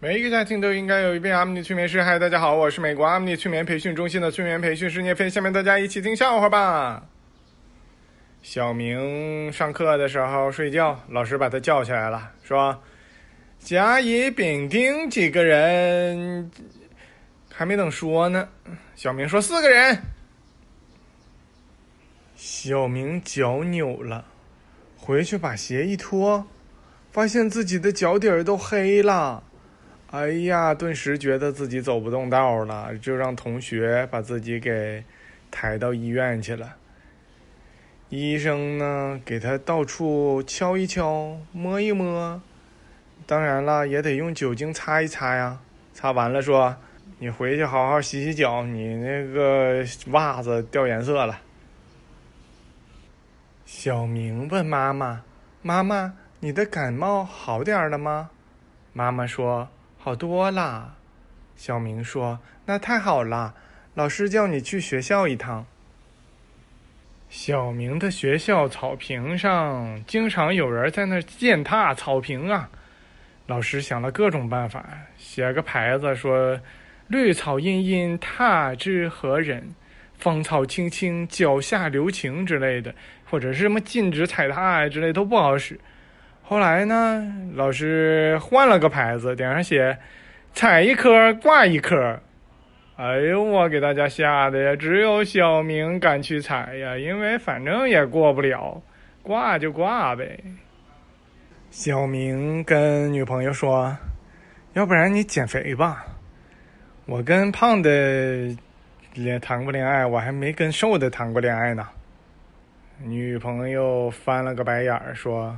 每一个家庭都应该有一遍阿米尼催眠师。嗨，大家好，我是美国阿米尼催眠培训中心的催眠培训师聂飞。下面大家一起听笑话吧。小明上课的时候睡觉，老师把他叫起来了，说：“甲、乙、丙、丁几个人？”还没等说呢，小明说：“四个人。”小明脚扭了，回去把鞋一脱，发现自己的脚底儿都黑了。哎呀，顿时觉得自己走不动道了，就让同学把自己给抬到医院去了。医生呢，给他到处敲一敲、摸一摸，当然了，也得用酒精擦一擦呀。擦完了说：“你回去好好洗洗脚，你那个袜子掉颜色了。”小明问妈妈：“妈妈，你的感冒好点了吗？”妈妈说。好多啦，小明说：“那太好了，老师叫你去学校一趟。”小明的学校草坪上经常有人在那践踏草坪啊。老师想了各种办法，写个牌子说：“绿草茵茵，踏之何忍？芳草青青，脚下留情”之类的，或者是什么禁止踩踏之类都不好使。后来呢，老师换了个牌子，顶上写“踩一颗挂一颗”。哎呦，我给大家吓的呀！只有小明敢去踩呀，因为反正也过不了，挂就挂呗。小明跟女朋友说：“要不然你减肥吧，我跟胖的连谈过恋爱，我还没跟瘦的谈过恋爱呢。”女朋友翻了个白眼儿说。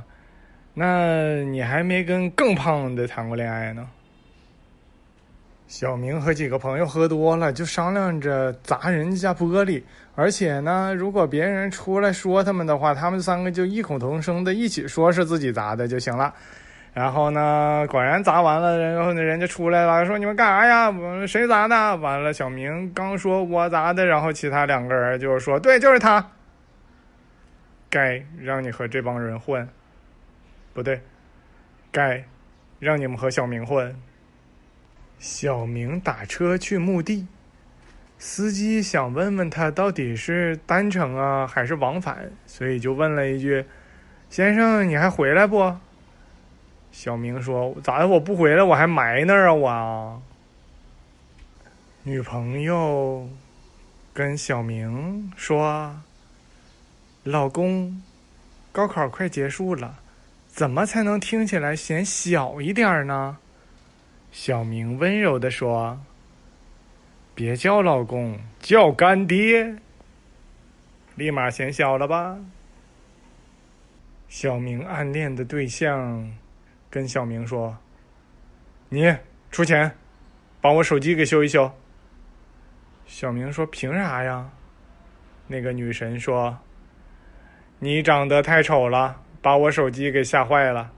那你还没跟更胖的谈过恋爱呢？小明和几个朋友喝多了，就商量着砸人家玻璃。而且呢，如果别人出来说他们的话，他们三个就异口同声的一起说是自己砸的就行了。然后呢，果然砸完了，然后呢，人家出来了，说你们干啥呀？谁砸的？完了，小明刚说我砸的，然后其他两个人就说对，就是他。该让你和这帮人混。不对，该让你们和小明混。小明打车去墓地，司机想问问他到底是单程啊还是往返，所以就问了一句：“先生，你还回来不？”小明说：“咋的？我不回来，我还埋那儿啊！我。”女朋友跟小明说：“老公，高考快结束了。”怎么才能听起来显小一点呢？小明温柔的说：“别叫老公，叫干爹。”立马显小了吧？小明暗恋的对象跟小明说：“你出钱，把我手机给修一修。”小明说：“凭啥呀？”那个女神说：“你长得太丑了。”把我手机给吓坏了。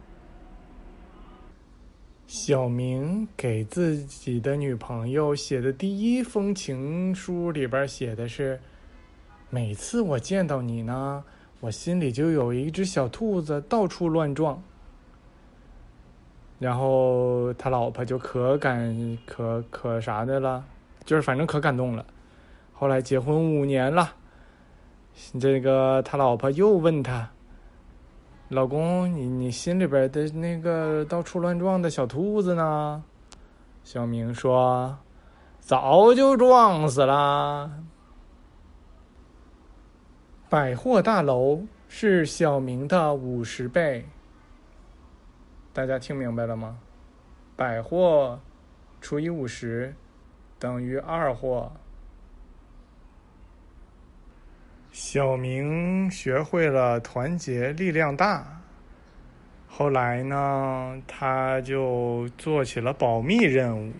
小明给自己的女朋友写的第一封情书里边写的是：“每次我见到你呢，我心里就有一只小兔子到处乱撞。”然后他老婆就可感可可啥的了，就是反正可感动了。后来结婚五年了，这个他老婆又问他。老公，你你心里边的那个到处乱撞的小兔子呢？小明说：“早就撞死了。”百货大楼是小明的五十倍。大家听明白了吗？百货除以五十等于二货。小明学会了团结力量大。后来呢，他就做起了保密任务。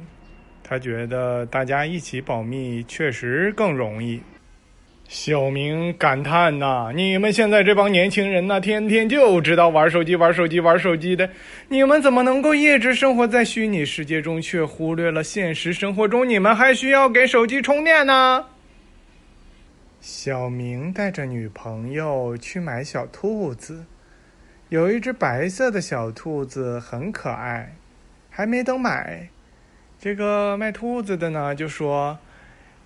他觉得大家一起保密确实更容易。小明感叹呐：“你们现在这帮年轻人呐，天天就知道玩手机、玩手机、玩手机的，你们怎么能够一直生活在虚拟世界中，却忽略了现实生活中你们还需要给手机充电呢？”小明带着女朋友去买小兔子，有一只白色的小兔子很可爱，还没等买，这个卖兔子的呢就说：“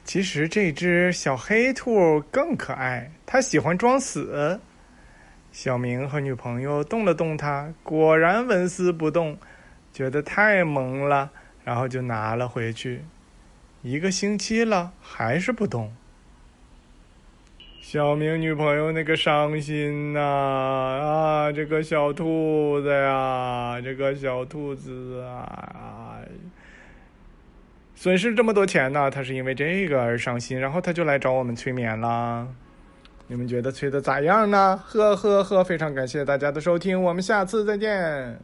其实这只小黑兔更可爱，它喜欢装死。”小明和女朋友动了动它，果然纹丝不动，觉得太萌了，然后就拿了回去。一个星期了，还是不动。小明女朋友那个伤心呐啊！这个小兔子呀，这个小兔子啊，损失这么多钱呢，他是因为这个而伤心，然后他就来找我们催眠了。你们觉得催的咋样呢？呵呵呵！非常感谢大家的收听，我们下次再见。